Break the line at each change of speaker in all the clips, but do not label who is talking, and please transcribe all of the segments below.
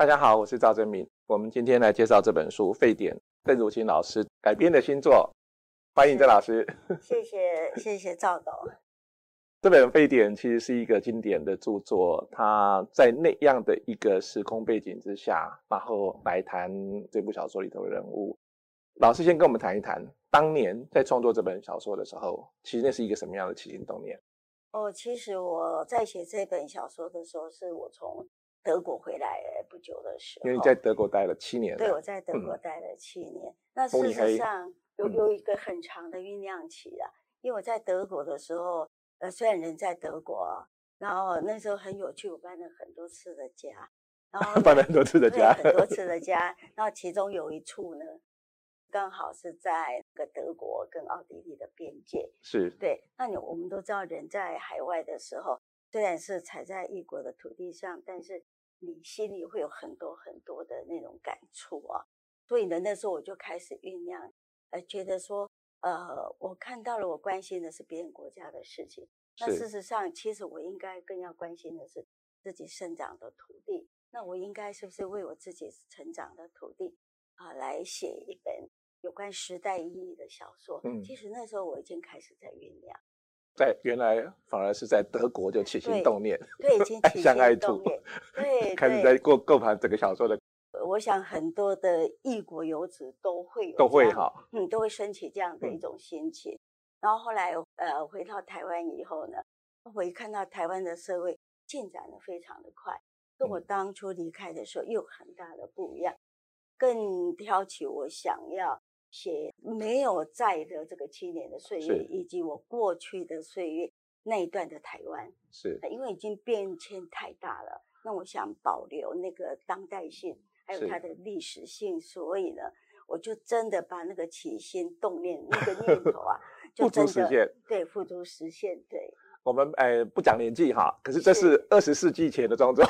大家好，我是赵正敏。我们今天来介绍这本书《沸点》，邓如清老师改编的新作。欢迎邓老师。
谢谢谢谢赵董。
这本《沸点》其实是一个经典的著作，它在那样的一个时空背景之下，然后来谈这部小说里头的人物。老师先跟我们谈一谈，当年在创作这本小说的时候，其实那是一个什么样的起心动念？
哦，其实我在写这本小说的时候，是我从德国回来不久的时候。
因为你在德国待了七年。
对，我在德国待了七年。嗯、那事实上有有一个很长的酝酿期啊，因为我在德国的时候，呃，虽然人在德国，然后那时候很有趣，我搬了很多次的家，然后
搬了很多次的家，
很多次的家，然后其中有一处呢。刚好是在那个德国跟奥地利的边界，
是
对。那你我们都知道，人在海外的时候，虽然是踩在异国的土地上，但是你心里会有很多很多的那种感触啊。所以呢，那时候我就开始酝酿，呃，觉得说，呃，我看到了，我关心的是别人国家的事情。那事实上，其实我应该更要关心的是自己生长的土地。那我应该是不是为我自己成长的土地啊，来写一本？有关时代意义的小说，嗯，其实那时候我已经开始在酝酿，
在原来反而是在德国就起心动念，
对，已经起 心动念，对，
开始在构构盘整个小说的。
我想很多的异国游子都会有
都会哈，
嗯，都会升起这样的一种心情。嗯、然后后来呃回到台湾以后呢，我一看到台湾的社会进展的非常的快，跟我当初离开的时候又很大的不一样，更挑起我想要。写没有在的这个七年的岁月，以及我过去的岁月那一段的台湾，
是
因为已经变迁太大了。那我想保留那个当代性，还有它的历史性，所以呢，我就真的把那个起心动念那个念头啊，就真的
付诸实现，
对，付诸实现。对，
我们哎不讲年纪哈，可是这是二十世纪前的创作，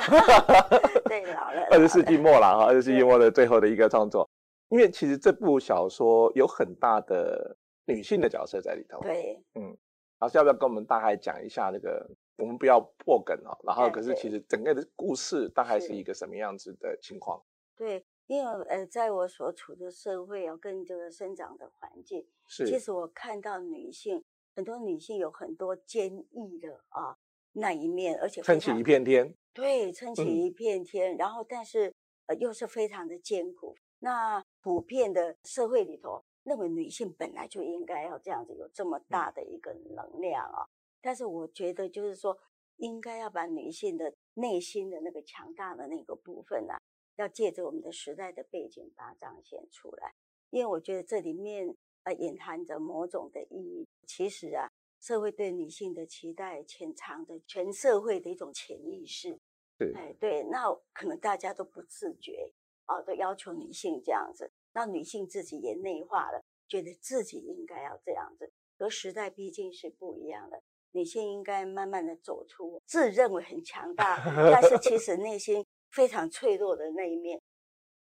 对，老了，
二十世纪末了哈，二十世纪末的最后的一个创作。因为其实这部小说有很大的女性的角色在里头。
对，
嗯，老师要不要跟我们大概讲一下那个？我们不要破梗哦。然后，可是其实整个的故事大概是一个什么样子的情况？
对，因为呃，在我所处的社会啊，跟这个生长的环境，是，其实我看到女性很多女性有很多坚毅的啊那一面，而且
撑起一片天。
对，撑起一片天，嗯、然后但是呃又是非常的艰苦。那普遍的社会里头，认为女性本来就应该要这样子，有这么大的一个能量啊。但是我觉得，就是说，应该要把女性的内心的那个强大的那个部分啊，要借着我们的时代的背景把它彰显出来。因为我觉得这里面呃隐含着某种的意义。其实啊，社会对女性的期待潜藏着全社会的一种潜意识。
对，
哎，对，那可能大家都不自觉。哦，都要求女性这样子，那女性自己也内化了，觉得自己应该要这样子。和时代毕竟是不一样的，女性应该慢慢的走出自认为很强大，但是其实内心非常脆弱的那一面，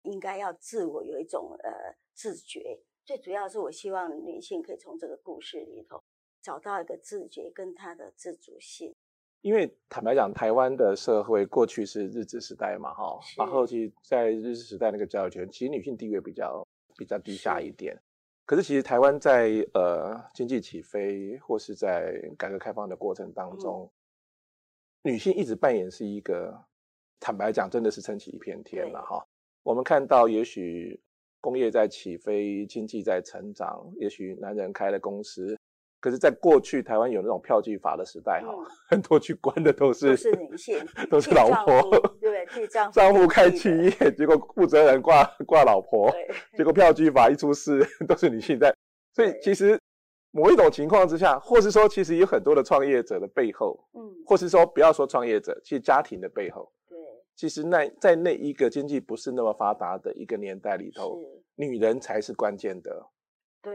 应该要自我有一种呃自觉。最主要是我希望女性可以从这个故事里头找到一个自觉跟她的自主性。
因为坦白讲，台湾的社会过去是日治时代嘛，哈，然后其实在日治时代那个教育圈，其实女性地位比较比较低下一点。可是其实台湾在呃经济起飞或是在改革开放的过程当中，嗯、女性一直扮演是一个坦白讲，真的是撑起一片天了哈。我们看到，也许工业在起飞，经济在成长，也许男人开了公司。可是，在过去台湾有那种票据法的时代哈，嗯、很多去关的都是
都是女性，
都是老婆，
对，替丈
夫，丈夫开企业，结果负责人挂挂老婆，对。结果票据法一出事，都是女性在。所以，其实某一种情况之下，或是说，其实有很多的创业者的背后，嗯，或是说，不要说创业者，其实家庭的背后，对，其实那在那一个经济不是那么发达的一个年代里头，女人才是关键的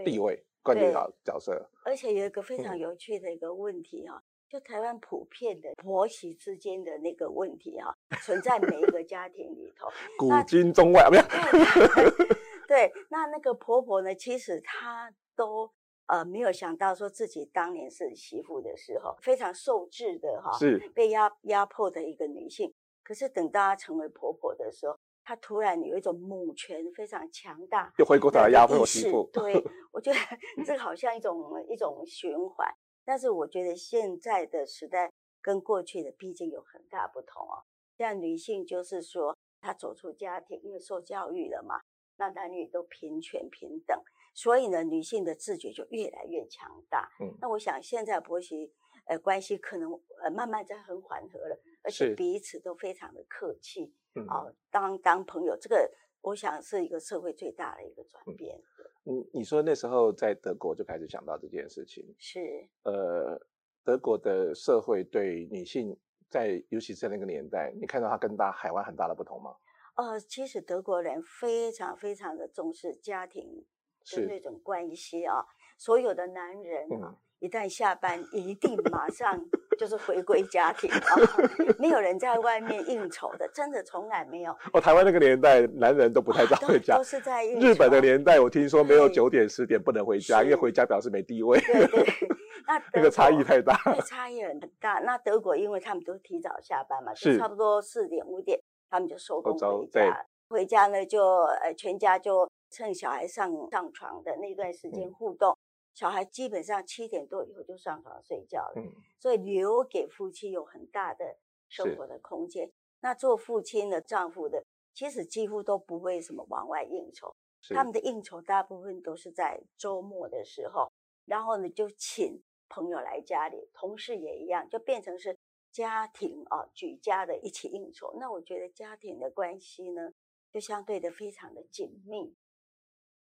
地位。关键角角色，
而且有一个非常有趣的一个问题哈，嗯、就台湾普遍的婆媳之间的那个问题哈，存在每一个家庭里头，
古今中外 没有？
对，那那个婆婆呢，其实她都呃没有想到说自己当年是媳妇的时候非常受制的哈，是被压压迫的一个女性，可是等到她成为婆婆的时候。他突然有一种母权非常强大，
又回过头来压迫我媳妇。
对，我觉得这个好像一种一种循环。但是我觉得现在的时代跟过去的毕竟有很大不同哦。现在女性就是说，她走出家庭，因为受教育了嘛，那男女都平权平等，所以呢，女性的自觉就越来越强大。嗯，那我想现在婆媳呃关系可能呃慢慢在很缓和了，而且彼此都非常的客气。嗯，哦，当当朋友，这个我想是一个社会最大的一个转变。
嗯，你说那时候在德国就开始想到这件事情，
是
呃，德国的社会对女性。在，尤其是在那个年代，你看到它跟大海湾很大的不同吗？
呃，其实德国人非常非常的重视家庭的那种关系啊，所有的男人啊，嗯、一旦下班一定马上就是回归家庭啊，没有人在外面应酬的，真的从来没有。
哦，台湾那个年代，男人都不太早回家，
啊、都，都是在应酬。
日本的年代，我听说没有九点十点不能回家，因为回家表示没地位。
对对。那
那个差异太大，
对，差异很大。那德国因为他们都提早下班嘛，是就差不多四点五点，他们就收工回家。回家呢，就呃全家就趁小孩上上床的那段时间互动。嗯、小孩基本上七点多以后就上床睡觉了，嗯、所以留给夫妻有很大的生活的空间。那做父亲的、丈夫的，其实几乎都不会什么往外应酬，他们的应酬大部分都是在周末的时候，然后呢就请。朋友来家里，同事也一样，就变成是家庭啊，举家的一起应酬。那我觉得家庭的关系呢，就相对的非常的紧密。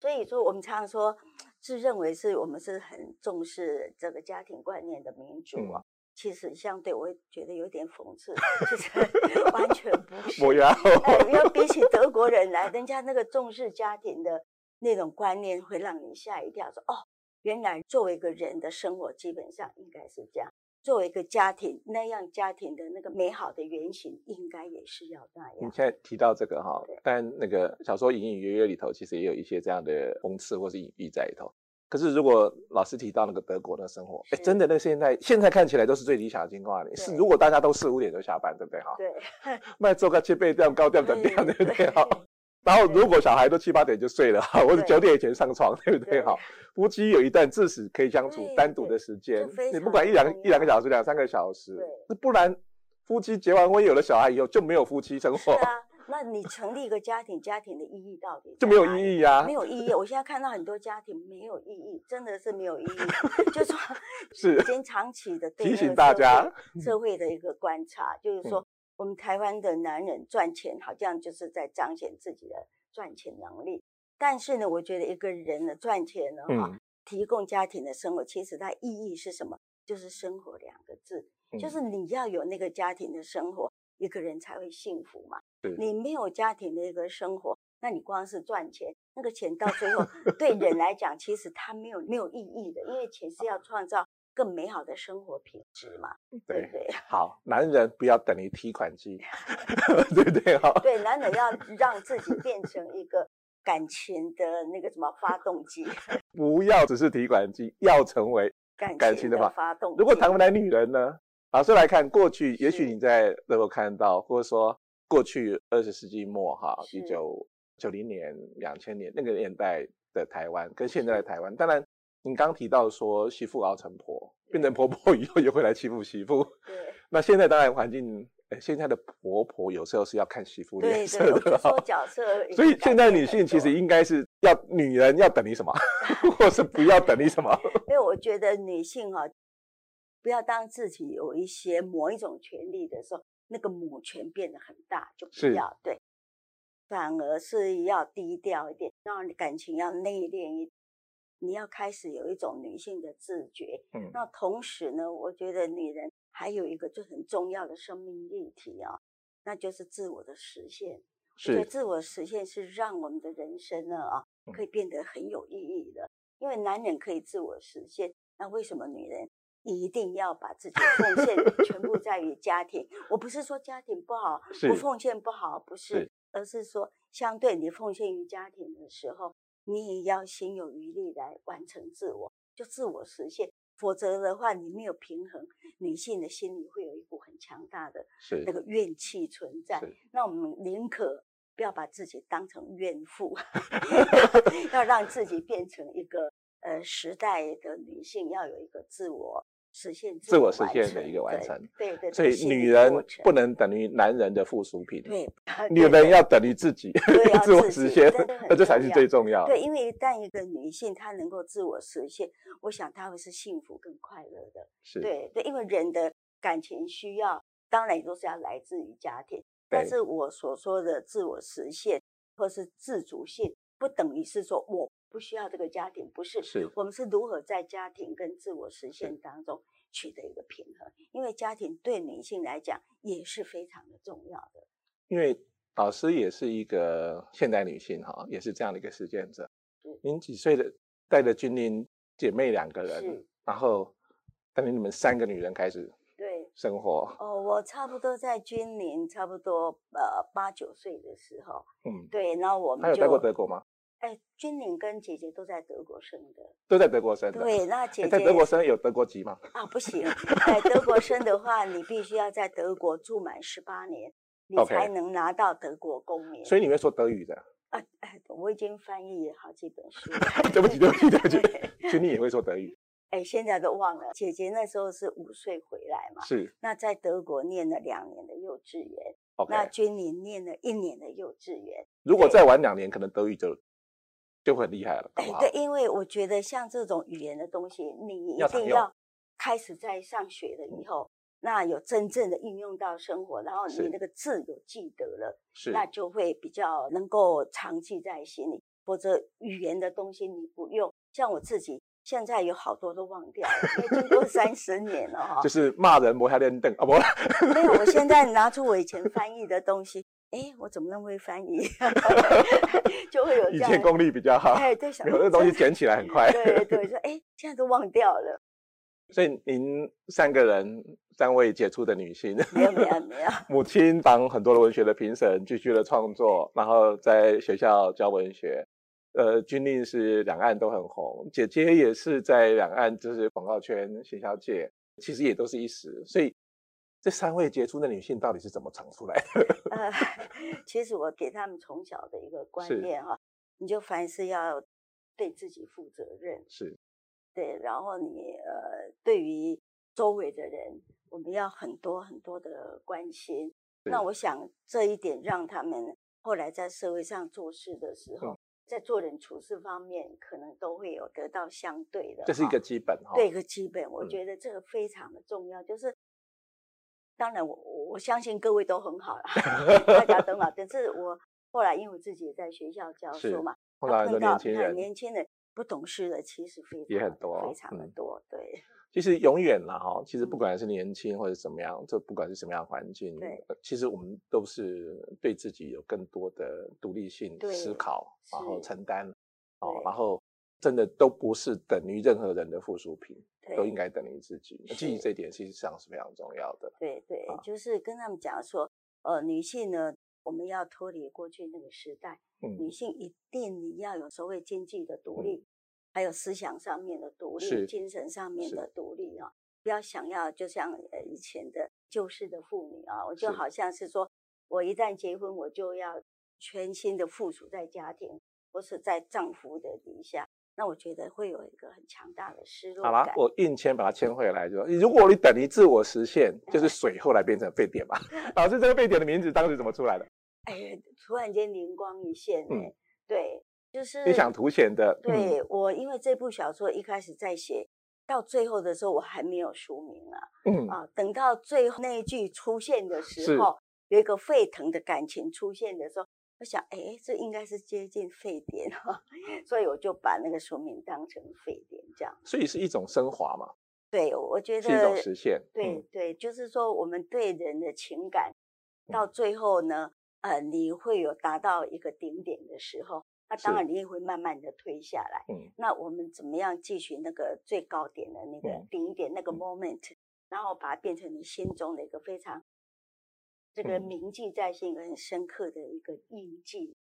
所以说，我们常常说，自认为是我们是很重视这个家庭观念的民族啊，嗯、其实相对我会觉得有点讽刺，就是 完全不是。要、哎、比起德国人来，人家那个重视家庭的那种观念，会让你吓一跳，说哦。原来作为一个人的生活，基本上应该是这样；作为一个家庭，那样家庭的那个美好的原型，应该也是要那样。
你现在提到这个哈，对但那个小说隐隐约约里头，其实也有一些这样的讽刺或是隐喻在里头。可是如果老师提到那个德国的生活，哎，真的，那现在现在看起来都是最理想的情况。对是如果大家都四五点就下班，对不对哈？
对。
卖做个七倍这样高调的这样，对不对哈？然后，如果小孩都七八点就睡了，或者九点以前上床，对不对？哈，夫妻有一段至死可以相处单独的时间，你不管一两一两个小时、两三个小时，不然夫妻结完婚有了小孩以后就没有夫妻生活。
啊，那你成立一个家庭，家庭的意义到底
就没有意义啊？
没有意义。我现在看到很多家庭没有意义，真的是没有意义。就说
是，
已经长期的
提醒大家
社会的一个观察，就是说。我们台湾的男人赚钱，好像就是在彰显自己的赚钱能力。但是呢，我觉得一个人的赚钱呢，哈、嗯，提供家庭的生活，其实它意义是什么？就是生活两个字，嗯、就是你要有那个家庭的生活，一个人才会幸福嘛。你没有家庭的一个生活，那你光是赚钱，那个钱到最后对人来讲，其实它没有没有意义的，因为钱是要 创造。更美好的生活品质嘛，对对，对。好，
男人不要等于提款机，对不对？好，
对，男人要让自己变成一个感情的那个什么发动机，
不要只是提款机，要成为感情的发动机。如果谈不来女人呢？老师来看过去，也许你在能够看到，或者说过去二十世纪末哈，一九九零年、两千年那个年代的台湾，跟现在的台湾，当然。你刚提到说媳妇熬成婆，变成婆婆以后也会来欺负媳妇。对。那现在当然环境，哎，现在的婆婆有时候是要看媳妇脸色的。角色。所以现在女性其实应该是要女人要等你什么，或是不要等你什么？
因为我觉得女性哈、啊，不要当自己有一些某一种权利的时候，那个母权变得很大，就不要对，反而是要低调一点，让感情要内敛一点。你要开始有一种女性的自觉，嗯，那同时呢，我觉得女人还有一个就很重要的生命议题啊，那就是自我的实现。是，我觉得自我实现是让我们的人生呢啊，可以变得很有意义的。因为男人可以自我实现，那为什么女人一定要把自己奉献 全部在于家庭？我不是说家庭不好，不奉献不好，不是，是，而是说相对你奉献于家庭的时候。你也要心有余力来完成自我，就自我实现。否则的话，你没有平衡，女性的心里会有一股很强大的那个怨气存在。那我们宁可不要把自己当成怨妇，要让自己变成一个呃时代的女性，要有一个自我。实现
自我实现的一个完成，
对对，
所以女人不能等于男人的附属品，
对，
女人要等于自己，自我实现，那这才是最重要。
对，因为一旦一个女性她能够自我实现，我想她会是幸福更快乐的。
是，
对对，因为人的感情需要，当然也都是要来自于家庭，但是我所说的自我实现或是自主性，不等于是说我。不需要这个家庭，不是，
是
我们是如何在家庭跟自我实现当中取得一个平衡？因为家庭对女性来讲也是非常的重要的。
因为老师也是一个现代女性哈，也是这样的一个实践者。您几岁的带着君玲姐妹两个人，然后带领你们三个女人开始对生活。
哦，我差不多在君临差不多呃八九岁的时候，嗯，对，然后我们
还有带过德国吗？
哎，君玲跟姐姐都在德国生的，
都在德国生的。
对，那姐姐
在德国生有德国籍吗？
啊，不行，在德国生的话，你必须要在德国住满十八年，你才能拿到德国公民。
所以你会说德语的？
啊，哎，我已经翻译好几本书。
对不起，对不起，对不起。君玲也会说德语？
哎，现在都忘了。姐姐那时候是五岁回来嘛？
是。
那在德国念了两年的幼稚园。那君玲念了一年的幼稚园。
如果再晚两年，可能德语就。就很厉害了，
哎，对，因为我觉得像这种语言的东西，你一定要开始在上学了以后，那有真正的应用到生活，然后你那个字有记得了，是，那就会比较能够长记在心里。否则语言的东西你不用，像我自己现在有好多都忘掉了，因为经过三十年了哈。
就是骂人磨下练凳啊，不，
没有，我现在拿出我以前翻译的东西。哎，我怎么那么会翻译？就会有这样。以
前功力比较好。哎，对，有的东西捡起来很快。
对对，说哎，现在都忘掉了。
所以您三个人，三位杰出的女性，
没有没有没有。
母亲当很多的文学的评审，继续的创作，然后在学校教文学。呃，军令是两岸都很红，姐姐也是在两岸就是广告圈、行销界，其实也都是一时，所以。这三位杰出的女性到底是怎么长出来的？
呃，其实我给他们从小的一个观念哈，你就凡事要对自己负责任，
是，
对，然后你呃，对于周围的人，我们要很多很多的关心。那我想这一点让他们后来在社会上做事的时候，嗯、在做人处事方面，可能都会有得到相对的，
这是一个基本哈，
对一个基本，我。觉得这个非常的重要，嗯、就是。当然我，我我相信各位都很好了，大家都好。但是我后来因为自己也在学校教书嘛，
碰到年轻人，
年轻人不懂事的其实非常
也很多，
非常的多。对，
其实永远啦哈，其实不管是年轻或者怎么样，就不管是什么样的环境，对，其实我们都是对自己有更多的独立性思考，然后承担，哦，然后。真的都不是等于任何人的附属品，对都应该等于自己。记忆这一点，其实上是非常重要的。
对对，啊、就是跟他们讲说，呃，女性呢，我们要脱离过去那个时代。嗯、女性一定你要有所谓经济的独立，嗯、还有思想上面的独立，精神上面的独立啊！不要想要就像呃以前的旧式的妇女啊，我就好像是说是我一旦结婚，我就要全心的附属在家庭，或是在丈夫的底下。那我觉得会有一个很强大的失落感。
好了，我硬签把它签回来，就说如果你等于自我实现，就是水后来变成沸点嘛。老师，这个沸点的名字当时怎么出来的？
哎，突然间灵光一现，嗯，对，就是
你想凸显的。
对，我，因为这部小说一开始在写到最后的时候，我还没有署名啊。嗯啊，等到最后那一句出现的时候，有一个沸腾的感情出现的时候。我想，哎，这应该是接近沸点哈，所以我就把那个书名当成沸点这样。
所以是一种升华嘛？
对，我觉得
是一种实现。
对、嗯、对，就是说我们对人的情感，到最后呢，呃，你会有达到一个顶点的时候，那当然你也会慢慢的推下来。嗯。那我们怎么样继续那个最高点的那个顶点、嗯、那个 moment，然后把它变成你心中的一个非常。这个铭记在心，很深刻的一个印记。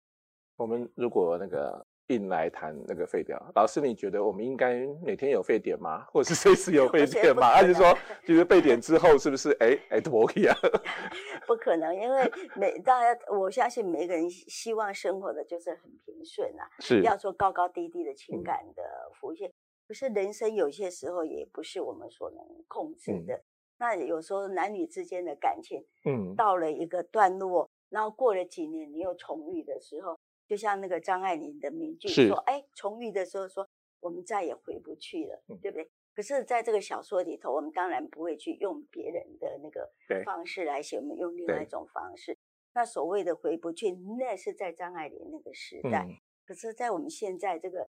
我们如果那个硬来谈那个废掉。老师，你觉得我们应该每天有废点吗？或者是随时有 废点吗？还是说，就是废点之后是不是哎哎脱气啊？
不可能，因为每大家我相信每个人希望生活的就是很平顺啊，
是
要说高高低低的情感的浮现。可是人生有些时候也不是我们所能控制的。嗯、那有时候男女之间的感情，嗯，到了一个段落，然后过了几年，你又重遇的时候。就像那个张爱玲的名句说：“哎，重遇的时候说，我们再也回不去了，对不对？”可是，在这个小说里头，我们当然不会去用别人的那个方式来写，我们用另外一种方式。那所谓的回不去，那是在张爱玲那个时代。可是，在我们现在这个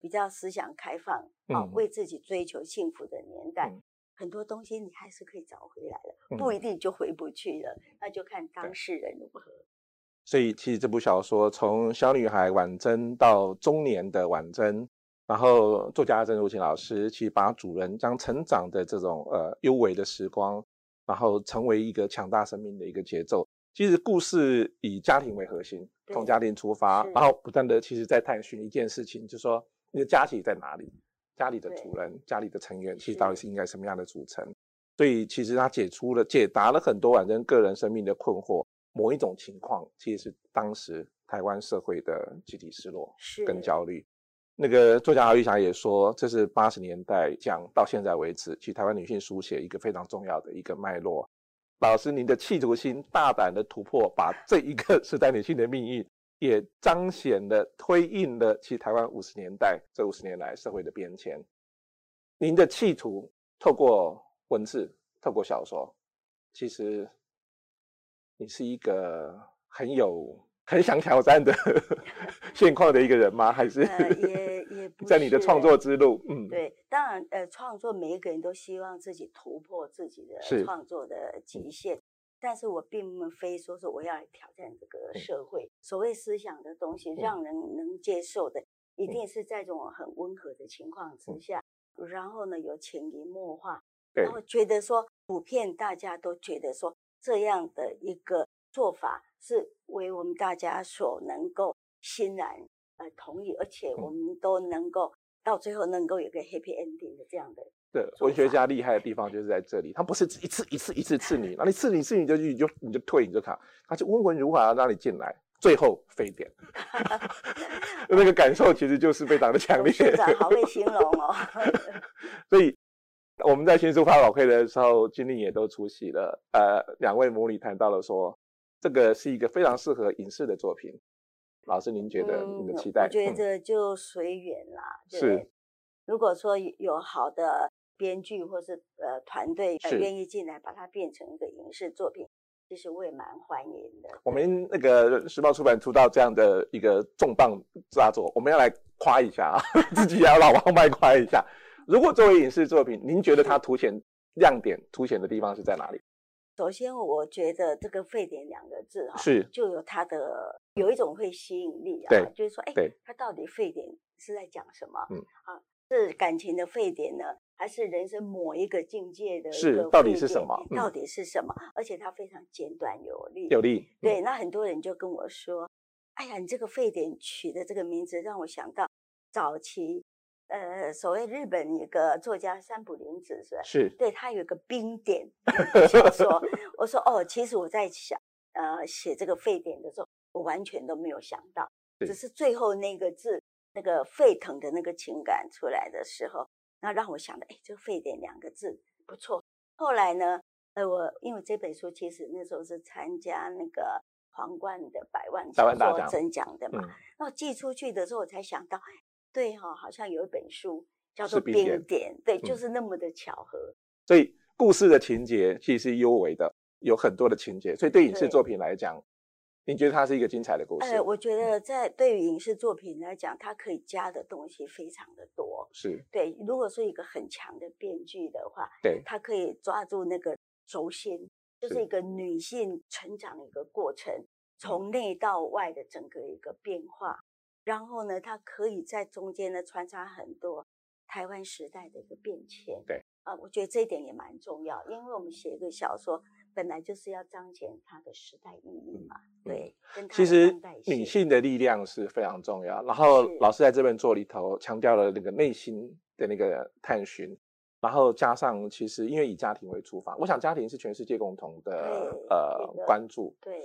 比较思想开放啊，为自己追求幸福的年代，很多东西你还是可以找回来的，不一定就回不去了。那就看当事人如何。
所以，其实这部小说从小女孩婉珍到中年的婉珍，然后作家郑如琴老师其实把主人将成长的这种呃幽微的时光，然后成为一个强大生命的一个节奏。其实故事以家庭为核心，从家庭出发，然后不断的其实在探寻一件事情，就是说你的家庭在哪里？家里的主人、家里的成员，其实到底是应该什么样的组成？所以，其实他解出了、解答了很多反正个人生命的困惑。某一种情况，其实是当时台湾社会的集体失落跟焦虑。那个作家郝玉祥也说，这是八十年代讲到现在为止，其实台湾女性书写一个非常重要的一个脉络。老师，您的企图心、大胆的突破，把这一个 时代女性的命运，也彰显了、推印了其实台湾五十年代这五十年来社会的变迁。您的企图透过文字，透过小说，其实。你是一个很有很想挑战的 现况的一个人吗？还是、
呃、也也
在你的创作之路？嗯，
对，当然，呃，创作每一个人都希望自己突破自己的创作的极限，是但是我并非说是我要来挑战这个社会。嗯、所谓思想的东西，让人能接受的，嗯、一定是在这种很温和的情况之下，嗯、然后呢，有潜移默化，然后觉得说，普遍大家都觉得说。这样的一个做法是为我们大家所能够欣然呃同意，而且我们都能够到最后能够有个 happy ending 的这样的。对，
文学家厉害的地方就是在这里，他不是一次一次一次刺你，那你刺你刺你就你就你就退你就卡，他就温文儒雅让你进来，最后沸点，那个感受其实就是非常的强烈。
好会形容哦，
所以。我们在新书发表会的时候，君令也都出席了。呃，两位母女谈到了说，这个是一个非常适合影视的作品。老师，您觉得？您的期待？
嗯、我觉得就随缘啦。
嗯、是。
如果说有好的编剧或是呃团队愿意进来把它变成一个影视作品，其实我也蛮欢迎的。
我们那个时报出版出到这样的一个重磅大作，我们要来夸一下啊，自己也要老王卖夸一下。如果作为影视作品，您觉得它凸显亮点、凸显的地方是在哪里？
首先，我觉得这个“沸点”两个字哈，
是
就有它的有一种会吸引力啊，
对，
就是说，哎，
对
它到底沸点是在讲什么？嗯，啊，是感情的沸点呢，还是人生某一个境界的？
是，到底是什么？
到底是什么？而且它非常简短有力，
有力。
对，那很多人就跟我说：“哎呀，你这个沸点取的这个名字，让我想到早期。”呃，所谓日本一个作家三浦林子是吧？是，对，他有一个冰点小说。我说哦，其实我在想，呃，写这个沸点的时候，我完全都没有想到，只是最后那个字，那个沸腾的那个情感出来的时候，那让我想到，哎，这个沸点两个字不错。后来呢，呃，我因为这本书其实那时候是参加那个皇冠的百万小说征奖的嘛，那我寄出去的时候，我才想到。对哈、哦，好像有一本书叫做《冰点》，点对，就是那么的巧合。嗯、
所以故事的情节其实是幽微的，有很多的情节。所以对影视作品来讲，对你觉得它是一个精彩的故事？
呃，我觉得在对于影视作品来讲，它可以加的东西非常的多。
是
对，如果说一个很强的编剧的话，
对，
它可以抓住那个轴心，就是一个女性成长的一个过程，是从内到外的整个一个变化。然后呢，它可以在中间呢穿插很多台湾时代的一个变迁。
对啊，
我觉得这一点也蛮重要，因为我们写一个小说，本来就是要彰显它的时代意义嘛。嗯、对，
其实女性的力量是非常重要。然后老师在这本作里头强调了那个内心的那个探寻，然后加上其实因为以家庭为出发，我想家庭是全世界共同的呃关注。
对。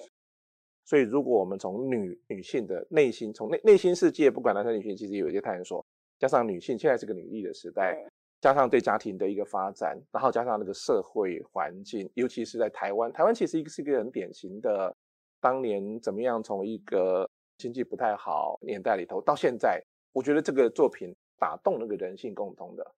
所以如果我们从女女性的内心，从内内心世界，不管男生女性，其实有一些探索，加上女性现在是个女力的时代。加上对家庭的一个发展，然后加上那个社会环境，尤其是在台湾，台湾其实一个是一个很典型的，当年怎么样从一个经济不太好年代里头到现在，我觉得这个作品打动那个人性共通的。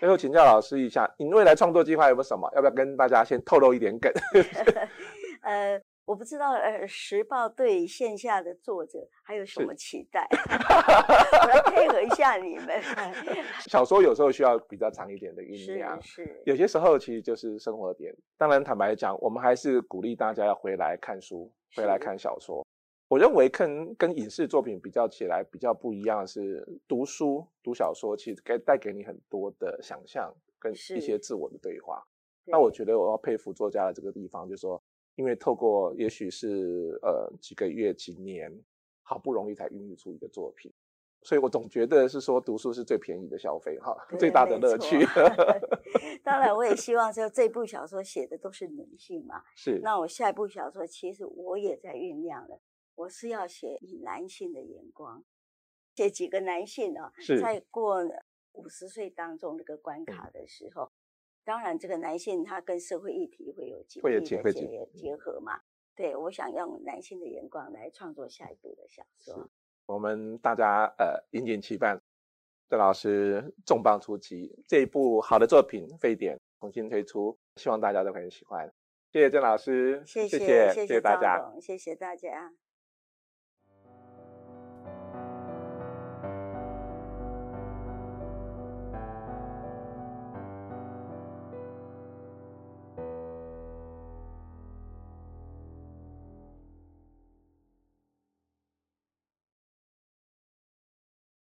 最后请教老师一下，你未来创作计划有没有什么？要不要跟大家先透露一点梗？
呃。我不知道，呃，时报对线下的作者还有什么期待？我要配合一下你们。
小说有时候需要比较长一点的酝酿，
是，是
有些时候其实就是生活点。当然，坦白讲，我们还是鼓励大家要回来看书，回来看小说。我认为跟跟影视作品比较起来，比较不一样的是读书、读小说，其实该带给你很多的想象跟一些自我的对话。那我觉得我要佩服作家的这个地方，就是说。因为透过也许是呃几个月几年，好不容易才孕育出一个作品，所以我总觉得是说读书是最便宜的消费哈，最大的乐趣。
当然，我也希望说这部小说写的都是女性嘛。
是。
那我下一部小说其实我也在酝酿了，我是要写以男性的眼光，写几个男性啊，在过五十岁当中这个关卡的时候。嗯当然，这个男性他跟社会议题会有紧密的结结合嘛？对，我想用男性的眼光来创作下一部的小说。
我们大家呃引颈期盼，郑老师重磅出击，这一部好的作品《沸点》重新推出，希望大家都很喜欢。谢谢郑老师，
谢谢谢谢，
谢谢大家，
谢谢大家。